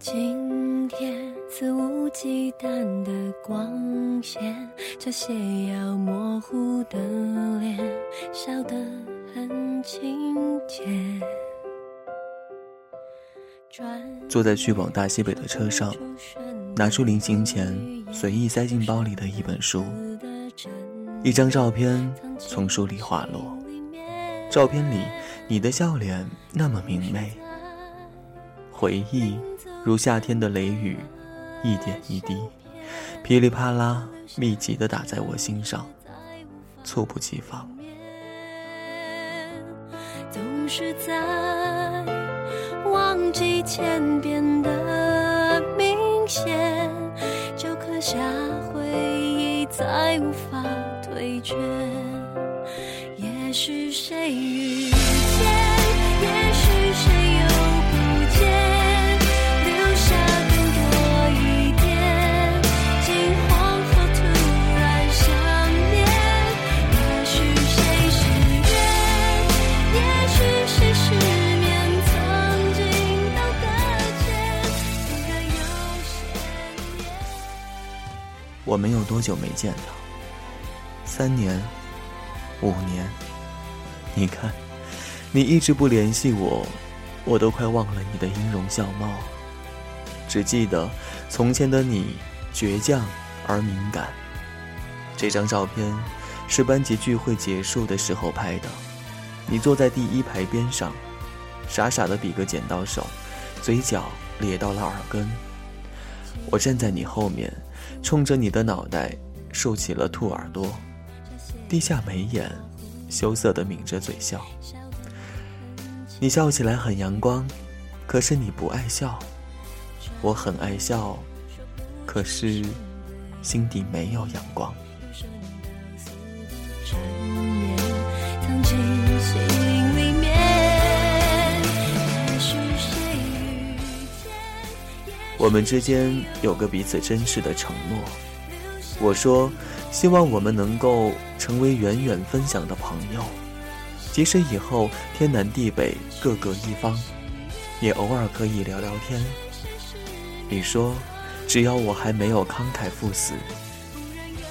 今天肆无忌惮的光线，这些要模糊的脸，笑得很亲切。坐在去往大西北的车上，拿出临行前随意塞进包里的一本书，一张照片从书里滑落。照片里你的笑脸那么明媚，回忆如夏天的雷雨，一点一滴，噼里啪啦，密集的打在我心上，猝不及防。总是在忘记前变得明显，就刻下回忆，再无法退却。也许谁遇见，我们有多久没见了？三年，五年。你看，你一直不联系我，我都快忘了你的音容笑貌，只记得从前的你倔强而敏感。这张照片是班级聚会结束的时候拍的，你坐在第一排边上，傻傻的比个剪刀手，嘴角咧到了耳根。我站在你后面，冲着你的脑袋竖起了兔耳朵，低下眉眼。羞涩的抿着嘴笑，你笑起来很阳光，可是你不爱笑。我很爱笑，可是心底没有阳光。我们之间有个彼此珍视的承诺。我说。希望我们能够成为远远分享的朋友，即使以后天南地北各个一方，也偶尔可以聊聊天。你说，只要我还没有慷慨赴死，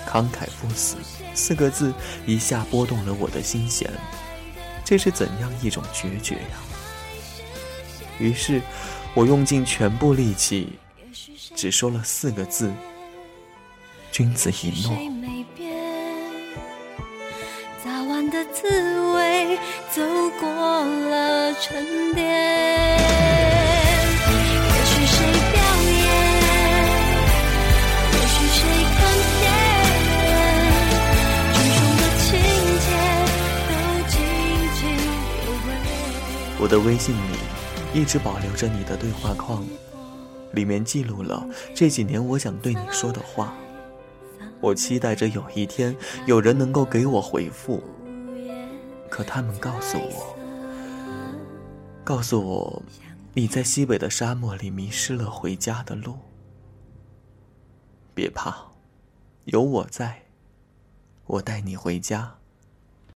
慷慨赴死四个字一下拨动了我的心弦，这是怎样一种决绝呀？于是，我用尽全部力气，只说了四个字：君子一诺。早晚的滋味走过了沉淀。也许谁表演，也许谁看见，种种的情节都有味。我的微信里一直保留着你的对话框，里面记录了这几年我想对你说的话。我期待着有一天有人能够给我回复。可他们告诉我，告诉我，你在西北的沙漠里迷失了回家的路。别怕，有我在，我带你回家。